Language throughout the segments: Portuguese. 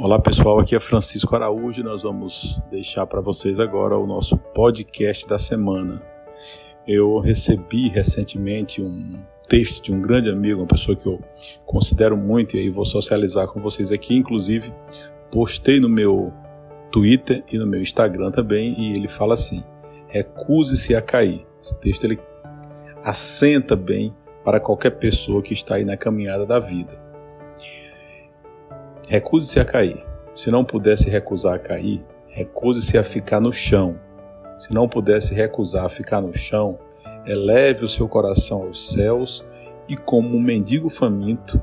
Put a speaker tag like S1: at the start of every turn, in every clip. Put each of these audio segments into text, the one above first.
S1: Olá pessoal, aqui é Francisco Araújo e nós vamos deixar para vocês agora o nosso podcast da semana. Eu recebi recentemente um texto de um grande amigo, uma pessoa que eu considero muito e aí vou socializar com vocês aqui, inclusive postei no meu Twitter e no meu Instagram também e ele fala assim: recuse-se a cair. Esse texto ele assenta bem para qualquer pessoa que está aí na caminhada da vida. Recuse-se a cair. Se não pudesse recusar a cair, recuse-se a ficar no chão. Se não pudesse recusar a ficar no chão, eleve o seu coração aos céus e, como um mendigo faminto,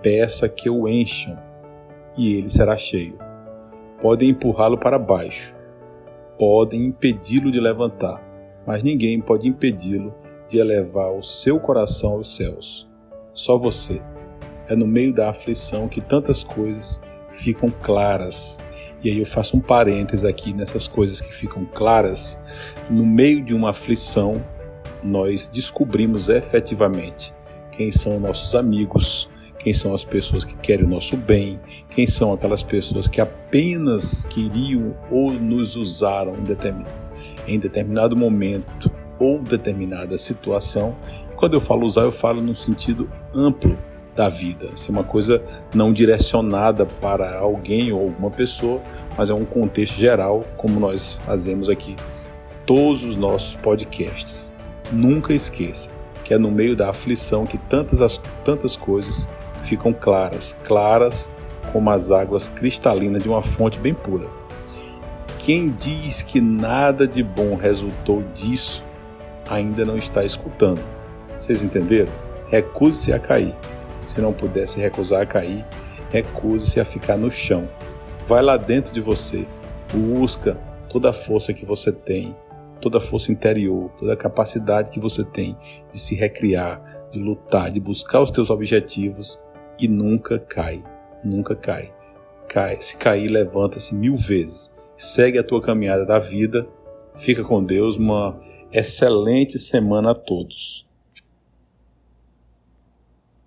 S1: peça que o encham, e ele será cheio. Podem empurrá-lo para baixo, podem impedi-lo de levantar, mas ninguém pode impedi-lo de elevar o seu coração aos céus. Só você. É no meio da aflição que tantas coisas ficam claras. E aí eu faço um parênteses aqui nessas coisas que ficam claras. No meio de uma aflição, nós descobrimos efetivamente quem são nossos amigos, quem são as pessoas que querem o nosso bem, quem são aquelas pessoas que apenas queriam ou nos usaram em determinado, em determinado momento ou determinada situação. E quando eu falo usar, eu falo no sentido amplo da vida. Isso é uma coisa não direcionada para alguém ou alguma pessoa, mas é um contexto geral, como nós fazemos aqui todos os nossos podcasts. Nunca esqueça que é no meio da aflição que tantas, tantas coisas ficam claras, claras como as águas cristalinas de uma fonte bem pura. Quem diz que nada de bom resultou disso ainda não está escutando. Vocês entenderam? Recuse-se a cair. Se não pudesse recusar a cair, recuse-se a ficar no chão. Vai lá dentro de você, busca toda a força que você tem, toda a força interior, toda a capacidade que você tem de se recriar, de lutar, de buscar os teus objetivos e nunca cai, nunca cai. Cai, se cair, levanta-se mil vezes. Segue a tua caminhada da vida. Fica com Deus. Uma excelente semana a todos.